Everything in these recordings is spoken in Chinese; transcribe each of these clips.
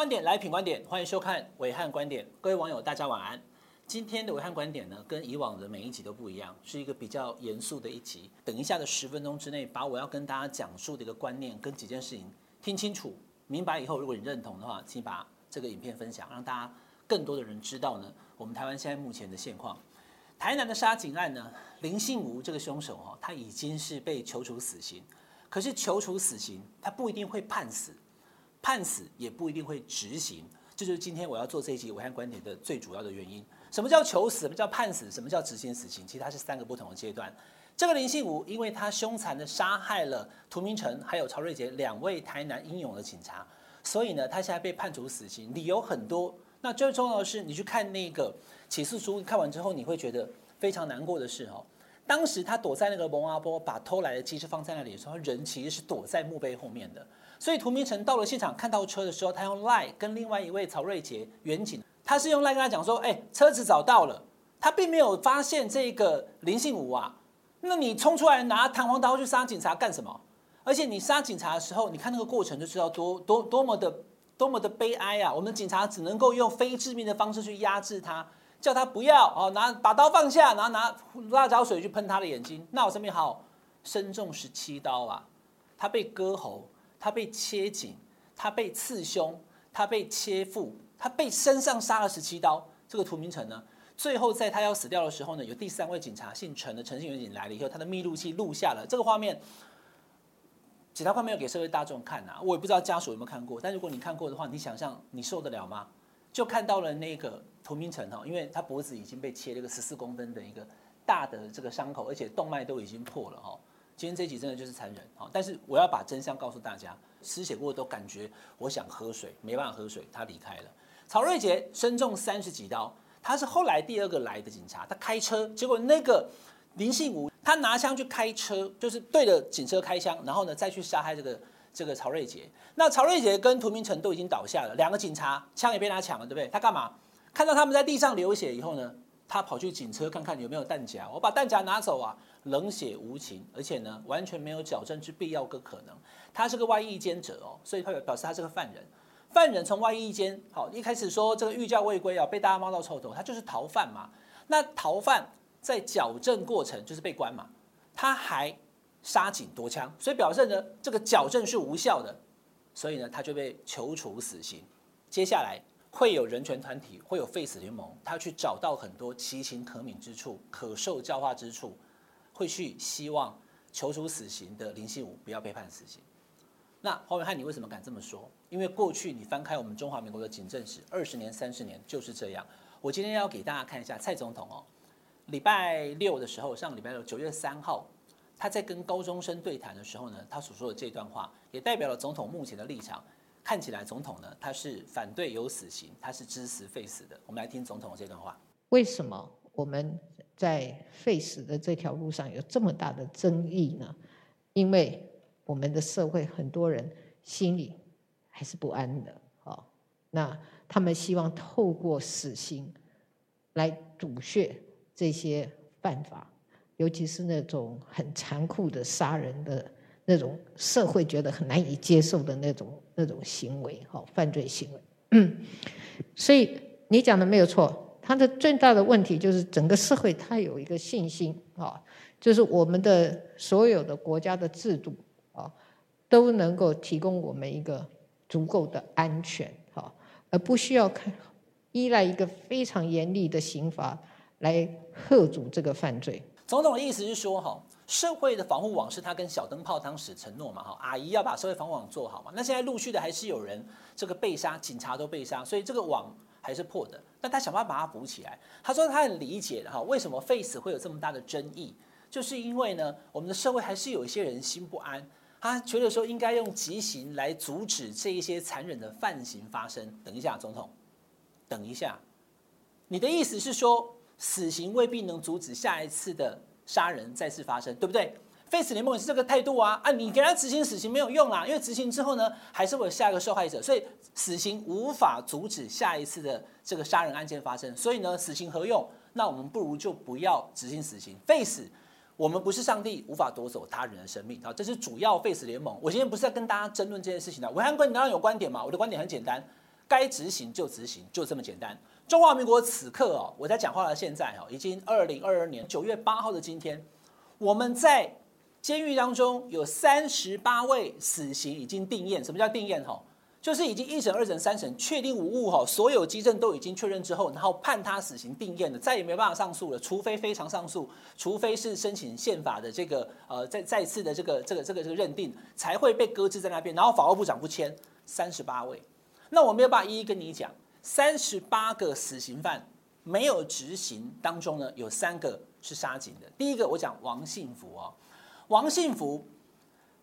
观点来品观点，欢迎收看伟汉观点。各位网友，大家晚安。今天的伟汉观点呢，跟以往的每一集都不一样，是一个比较严肃的一集。等一下的十分钟之内，把我要跟大家讲述的一个观念跟几件事情听清楚、明白以后，如果你认同的话，请把这个影片分享，让大家更多的人知道呢，我们台湾现在目前的现况。台南的杀警案呢，林信吾这个凶手哈，他已经是被求处死刑，可是求处死刑，他不一定会判死，判死也不一定会执行。这就是今天我要做这一集暐瀚观点的最主要的原因。什么叫求死？什么叫判死？什么叫执行死刑？其实它是三个不同的阶段。这个林信武，因为他凶残的杀害了涂明诚还有曹瑞杰两位台南英勇的警察，所以呢，他现在被判处死刑，理由很多。那最重要的是，你去看那个起诉书，看完之后你会觉得非常难过的是哦，当时他躲在那个蒙阿波，把偷来的机车放在那里的时候，人其实是躲在墓碑后面的。所以涂明成到了现场看到车的时候，他用 lie 跟另外一位曹瑞捷员警。他是用赖跟他讲说，哎、欸，车子找到了，他并没有发现这个林信武啊。那你冲出来拿弹簧刀去杀警察干什么？而且你杀警察的时候，你看那个过程就知道多多多么的多么的悲哀啊！我们警察只能够用非致命的方式去压制他，叫他不要哦，拿把刀放下，然后拿辣椒水去喷他的眼睛。那我身边好身中十七刀啊！他被割喉，他被切颈，他被刺胸，他被切腹。他被身上杀了十七刀，这个涂明诚呢，最后在他要死掉的时候呢，有第三位警察姓陈的陈姓员警来了以后，他的密录器录下了这个画面。其他画面没有给社会大众看啊，我也不知道家属有没有看过。但如果你看过的话，你想象你受得了吗？就看到了那个涂明成哈，因为他脖子已经被切了个十四公分的一个大的这个伤口，而且动脉都已经破了哈。今天这集真的就是残忍哈，但是我要把真相告诉大家，失血过都感觉我想喝水，没办法喝水，他离开了。曹瑞杰身中三十几刀，他是后来第二个来的警察，他开车，结果那个林信武他拿枪去开车，就是对着警车开枪，然后呢再去杀害这个这个曹瑞杰。那曹瑞杰跟涂明诚都已经倒下了，两个警察枪也被他抢了，对不对？他干嘛？看到他们在地上流血以后呢，他跑去警车看看有没有弹夹，我把弹夹拿走啊，冷血无情，而且呢完全没有矫正之必要跟可能。他是个外役奸者哦，所以他表示他是个犯人。犯人从外役间，好，一开始说这个欲驾未归啊，被大家骂到臭头，他就是逃犯嘛。那逃犯在矫正过程就是被关嘛，他还杀警夺枪，所以表示呢这个矫正是无效的，所以呢他就被求处死刑。接下来会有人权团体，会有废死联盟，他去找到很多其情可悯之处、可受教化之处，会去希望求处死刑的林信武不要被判死刑。那黄暐瀚，你为什么敢这么说？因为过去你翻开我们中华民国的警政史，二十年、三十年就是这样。我今天要给大家看一下蔡总统哦，礼拜六的时候，上礼拜六九月三号，他在跟高中生对谈的时候呢，他所说的这段话，也代表了总统目前的立场。看起来总统呢，他是反对有死刑，他是支持废死的。我们来听总统的这段话。为什么我们在废死的这条路上有这么大的争议呢？因为我们的社会很多人心里还是不安的，哦，那他们希望透过死刑来阻却这些犯法，尤其是那种很残酷的杀人的那种社会觉得很难以接受的那种那种行为，哈，犯罪行为。嗯，所以你讲的没有错，他的最大的问题就是整个社会他有一个信心，啊，就是我们的所有的国家的制度。啊都能够提供我们一个足够的安全，哈，而不需要看依赖一个非常严厉的刑罚来吓阻这个犯罪。总统的意思是说，哈，社会的防护网是他跟小灯泡当时承诺嘛，哈，阿姨要把社会防护网做好嘛。那现在陆续的还是有人这个被杀，警察都被杀，所以这个网还是破的。但他想办法把它补起来。他说他很理解的哈，为什么废死会有这么大的争议，就是因为呢，我们的社会还是有一些人心不安。他觉得说应该用极刑来阻止这一些残忍的犯行发生。等一下，总统，等一下，你的意思是说，死刑未必能阻止下一次的杀人再次发生，对不对？废死联盟也是这个态度啊！啊，你给他执行死刑没有用啦，因为执行之后呢，还是会有下一个受害者，所以死刑无法阻止下一次的这个杀人案件发生。所以呢，死刑何用？那我们不如就不要执行死刑，废死。我们不是上帝，无法夺走他人的生命好！这是主要废死联盟。我今天不是在跟大家争论这件事情的。暐瀚观点当然有观点嘛，我的观点很简单：该执行就执行，就这么简单。中华民国此刻哦，我在讲话的现在哦，已经二零二二年九月八号的今天，我们在监狱当中有三十八位死刑已经定验。什么叫定验？哈，就是已经一审、二审、三审确定无误哈，所有基证都已经确认之后，然后判他死刑定验的，再也没有办法上诉了，除非非常上诉，除非是申请宪法的这个呃再再次的这个这个这个这个认定，才会被搁置在那边，然后法务部长不签。三十八位，那我没有办法一一跟你讲。三十八个死刑犯没有执行当中呢，有三个是杀警的。第一个我讲王信福哦，王信福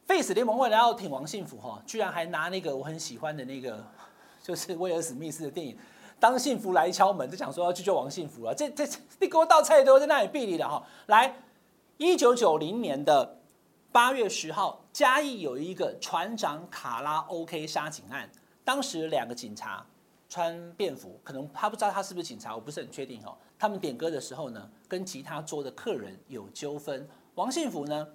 ，Face 联盟为了要挺王信福哈，居然还拿那个我很喜欢的那个，就是威尔史密斯的电影《当幸福来敲门》，就讲说要去救王信福啊。这这你给我倒菜都在那里避你了哈。来，一九九零年的八月十号，嘉义有一个船长卡拉 OK 杀警案，当时两个警察。穿便服，可能他不知道他是不是警察，我不是很确定哈。他们点歌的时候呢，跟其他桌的客人有纠纷。王信福呢，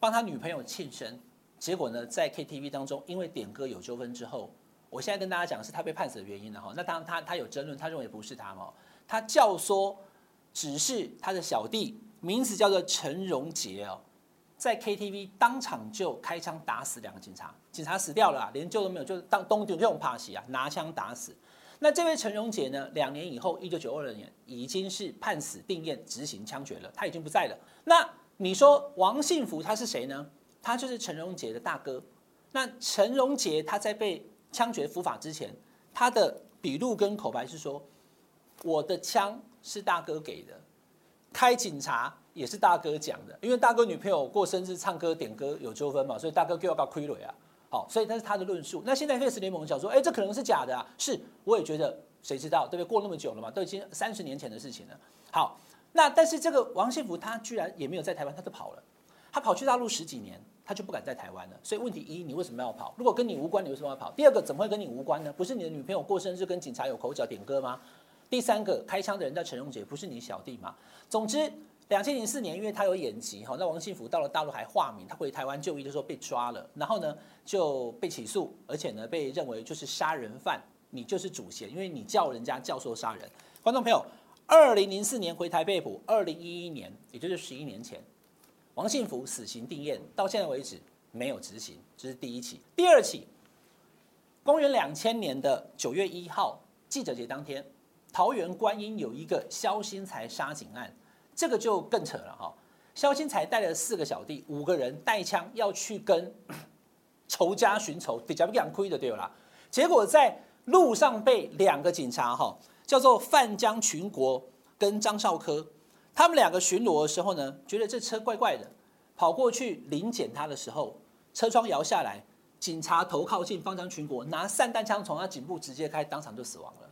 帮他女朋友庆生，结果呢，在 KTV 当中，因为点歌有纠纷之后，我现在跟大家讲是他被判死的原因了哈。那当然他他有争论，他认为不是他嘛，他教唆只是他的小弟，名字叫做陈荣杰哦。在 KTV 当场就开枪打死两个警察，警察死掉了，连救都没有，就当东丢这种怕戏啊，拿枪打死。那这位陈荣杰呢？两年以后，一九九二年已经是判死定谳执行枪决了，他已经不在了。那你说王信福他是谁呢？他就是陈荣杰的大哥。那陈荣杰他在被枪决伏法之前，他的笔录跟口白是说：“我的枪是大哥给的，开警察。”也是大哥讲的，因为大哥女朋友过生日唱歌点歌有纠纷嘛，所以大哥就要告亏了啊。好，所以那是他的论述。那现在 Face 联盟讲说，哎，这可能是假的啊。是，我也觉得，谁知道对不对？过那么久了嘛，都已经三十年前的事情了。好，那但是这个王信福他居然也没有在台湾，他就跑了。他跑去大陆十几年，他就不敢在台湾了。所以问题一，你为什么要跑？如果跟你无关，你为什么要跑？第二个，怎么会跟你无关呢？不是你的女朋友过生日跟警察有口角点歌吗？第三个，开枪的人叫陈荣杰，不是你小弟嘛？总之。两千零四年，因为他有演技哈，那王信福到了大陆还化名，他回台湾就医的时候被抓了，然后呢就被起诉，而且呢被认为就是杀人犯，你就是主嫌，因为你叫人家教唆杀人。观众朋友，二零零四年回台被捕，二零一一年，也就是十一年前，王信福死刑定谳，到现在为止没有执行，这是第一起。第二起，公元两千年的九月一号，记者节当天，桃园观音有一个萧新才杀警案。这个就更扯了哈！萧新才带了四个小弟，五个人带枪要去跟仇家寻仇，比较不讲亏的对啦。结果在路上被两个警察哈，叫做范江群国跟张少科，他们两个巡逻的时候呢，觉得这车怪怪的，跑过去临检他的时候，车窗摇下来，警察头靠近范江群国，拿散弹枪从他颈部直接开，当场就死亡了。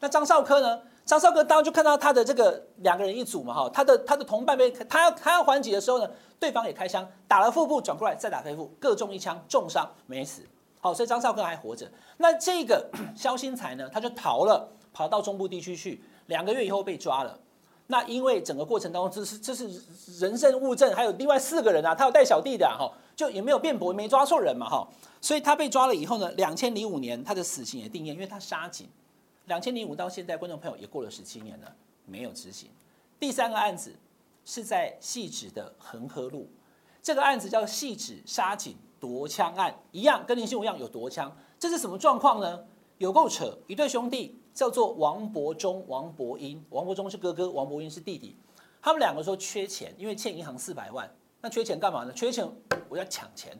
那张少科呢？张少科当就看到他的这个两个人一组嘛，哈，他的他的同伴被他要他要还击的时候呢，对方也开枪打了腹部，转过来再打肺部，各中一枪，重伤没死。好，所以张少科还活着。那这个 肖新才呢，他就逃了，跑到中部地区去，两个月以后被抓了。那因为整个过程当中，这是这是人证物证，还有另外四个人啊，他有带小弟的哈，就也没有辩驳，没抓错人嘛，哈，所以他被抓了以后呢，两千零五年他的死刑也定谳，因为他杀警。两千零五到现在，观众朋友也过了十七年了，没有执行。第三个案子是在汐止的恒河路，这个案子叫汐止杀警夺枪案，一样跟林信一样有夺枪。这是什么状况呢？有够扯！一对兄弟叫做王伯忠、王伯英，王伯忠是哥哥，王伯英是弟弟。他们两个说缺钱，因为欠银行四百万。那缺钱干嘛呢？缺钱我要抢钱，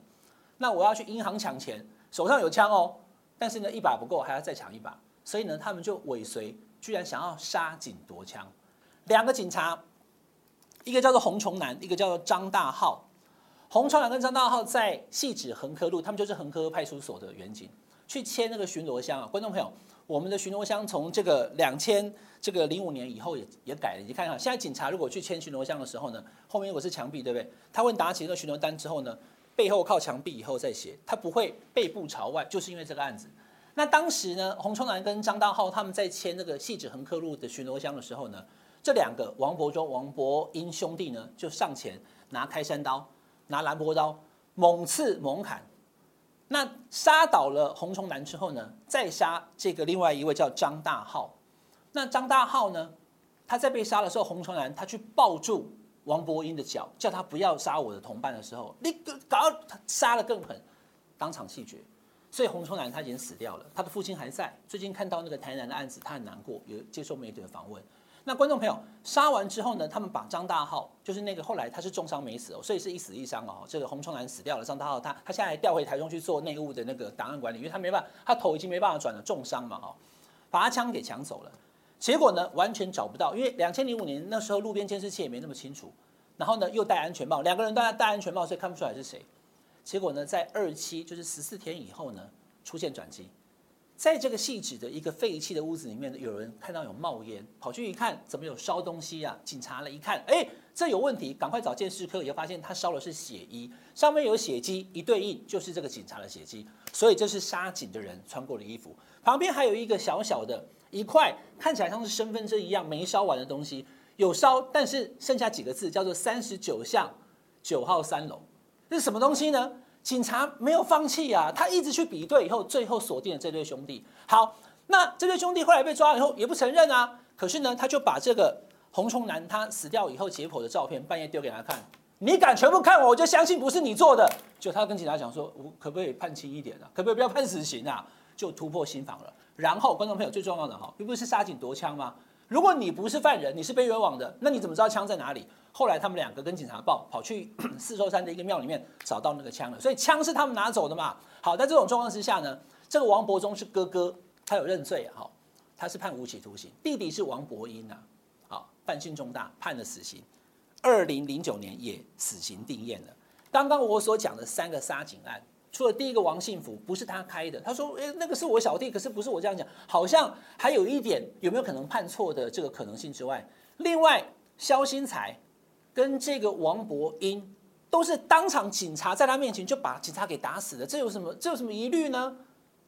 那我要去银行抢钱，手上有枪哦，但是呢一把不够，还要再抢一把。所以呢，他们就尾随，居然想要杀警夺枪。两个警察，一个叫做洪崇南，一个叫做张大浩。洪崇南跟张大浩在汐止恒科路，他们就是恒科派出所的员警，去签那个巡逻箱啊。观众朋友，我们的巡逻箱从这个两千这个零五年以后也也改了。你看哈，现在警察如果去签巡逻箱的时候呢，后面如果是墙壁，对不对？他会拿起那个巡逻单之后呢，背后靠墙壁以后再写，他不会背部朝外，就是因为这个案子。那当时呢，洪春兰跟张大浩他们在签那个汐止恒科路的巡逻箱的时候呢，这两个王伯忠、王伯英兄弟呢就上前拿开山刀、拿兰博刀猛刺猛砍，那杀倒了洪崇南之后呢，再杀这个另外一位叫张大浩。那张大浩呢，他在被杀的时候，洪崇南他去抱住王伯英的脚，叫他不要杀我的同伴的时候，你搞杀得更狠，当场气绝。所以洪崇南他已经死掉了，他的父亲还在。最近看到那个台南的案子，他很难过，有接受媒体的访问。那观众朋友杀完之后呢，他们把张大浩，就是那个后来他是重伤没死哦，所以是一死一伤哦。这个洪崇南死掉了，张大浩他他现在调回台中去做内务的那个档案管理，因为他没办法，他头已经没办法转了，重伤嘛哈，把他枪给抢走了。结果呢，完全找不到，因为两千零五年那时候路边监视器也没那么清楚，然后呢又戴安全帽，两个人都在戴安全帽，所以看不出来是谁。结果呢，在二期就是十四天以后呢，出现转机，在这个细致的一个废弃的屋子里面，有人看到有冒烟，跑去一看，怎么有烧东西啊？警察了一看，哎，这有问题，赶快找鉴识科，也发现他烧的是血衣，上面有血迹，一对应就是这个警察的血迹，所以这是杀警的人穿过的衣服。旁边还有一个小小的一块，看起来像是身份证一样没烧完的东西，有烧，但是剩下几个字，叫做三十九巷九号三楼。这是什么东西呢？警察没有放弃啊，他一直去比对，以后最后锁定了这对兄弟。好，那这对兄弟后来被抓了以后也不承认啊。可是呢，他就把这个红冲男他死掉以后解剖的照片半夜丢给他看，你敢全部看我，我就相信不是你做的。就他跟警察讲说，我可不可以判轻一点啊？可不可以不要判死刑啊？就突破心防了。然后观众朋友最重要的哈，并不是杀警夺枪吗？如果你不是犯人，你是被冤枉的，那你怎么知道枪在哪里？后来他们两个跟警察报，跑去 四周山的一个庙里面找到那个枪了，所以枪是他们拿走的嘛。好，在这种状况之下呢，这个王伯忠是哥哥，他有认罪，哈，他是判无期徒刑。弟弟是王伯英啊，好，犯性重大，判了死刑。二零零九年也死刑定谳了。刚刚我所讲的三个杀警案，除了第一个王信福不是他开的，他说，诶，那个是我小弟，可是不是我这样讲，好像还有一点有没有可能判错的这个可能性之外，另外肖新才。跟这个王伯英都是当场警察在他面前就把警察给打死了，这有什么这有什么疑虑呢？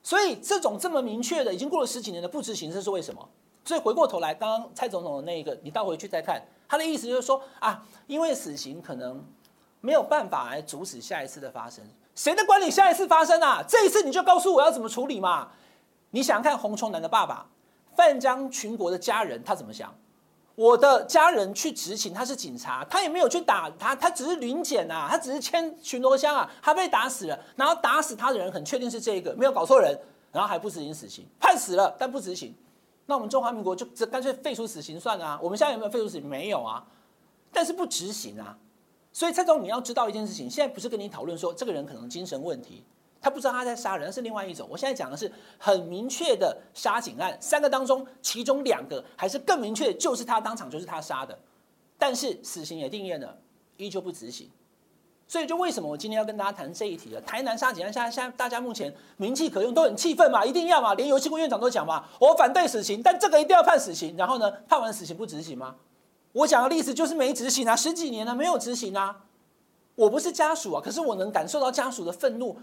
所以这种这么明确的，已经过了十几年的不执行，这是为什么？所以回过头来，刚刚蔡总统的那一个，你倒回去再看，他的意思就是说啊，因为死刑可能没有办法来阻止下一次的发生，谁在管你下一次发生啊？这一次你就告诉我要怎么处理嘛？你想看洪崇南的爸爸范江群国的家人他怎么想？我的家人去执勤，他是警察，他也没有去打他，他只是临检啊，他只是牵巡逻箱啊，他被打死了，然后打死他的人很确定是这个，没有搞错人，然后还不执行死刑，判死了但不执行，那我们中华民国就这干脆废除死刑算了啊？我们现在有没有废除死刑？没有啊，但是不执行啊，所以蔡总你要知道一件事情，现在不是跟你讨论说这个人可能精神问题。他不知道他在杀人，是另外一种。我现在讲的是很明确的杀警案，三个当中，其中两个还是更明确，就是他当场就是他杀的，但是死刑也定谳了，依旧不执行。所以就为什么我今天要跟大家谈这一题了？台南杀警案，现在现在大家目前名气可用，都很气愤嘛，一定要嘛，连游锡堃院长都讲嘛，我反对死刑，但这个一定要判死刑。然后呢，判完死刑不执行吗？我讲的例子就是没执行啊，十几年了没有执行啊。我不是家属啊，可是我能感受到家属的愤怒。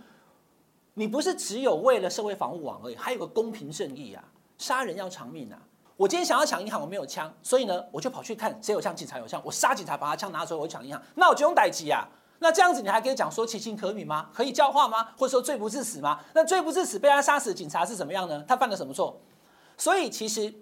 你不是只有为了社会防护网而已，还有个公平正义啊！杀人要偿命啊！我今天想要抢银行，我没有枪，所以呢，我就跑去看谁有枪，警察有枪，我杀警察，把他枪拿走，我抢银行，那我就用逮击啊！那这样子你还可以讲说其情可悯吗？可以教化吗？或者说罪不至死吗？那罪不至死被他杀死的警察是怎么样呢？他犯了什么错？所以其实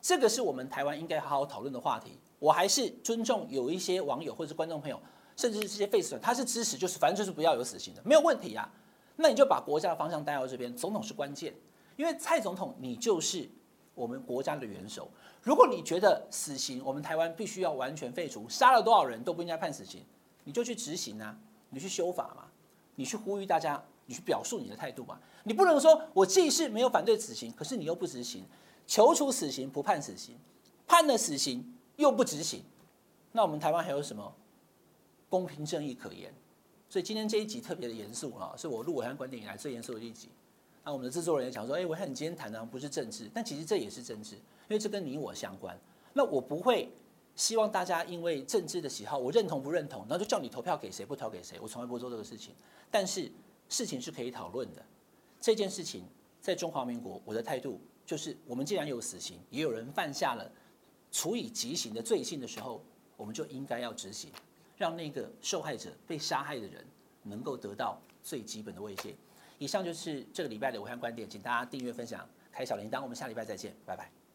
这个是我们台湾应该好好讨论的话题。我还是尊重有一些网友或者是观众朋友，甚至是这些废死，他是支持，就是反正就是不要有死刑的，没有问题啊。那你就把国家的方向带到这边，总统是关键，因为蔡总统你就是我们国家的元首。如果你觉得死刑我们台湾必须要完全废除，杀了多少人都不应该判死刑，你就去执行啊，你去修法嘛，你去呼吁大家，你去表述你的态度嘛。你不能说我既是没有反对死刑，可是你又不执行，求处死刑不判死刑，判了死刑又不执行，那我们台湾还有什么公平正义可言？所以今天这一集特别的严肃啊，是我录暐瀚观点以来最严肃的一集。那我们的制作人也讲说，哎，暐瀚你今天谈的不是政治，但其实这也是政治，因为这跟你我相关。那我不会希望大家因为政治的喜好，我认同不认同，然后就叫你投票给谁不投给谁，我从来不会做这个事情。但是事情是可以讨论的。这件事情在中华民国，我的态度就是，我们既然有死刑，也有人犯下了处以极刑的罪行的时候，我们就应该要执行。让那个受害者被杀害的人能够得到最基本的慰藉。以上就是这个礼拜的武汉观点，请大家订阅、分享、开小铃铛，我们下礼拜再见，拜拜。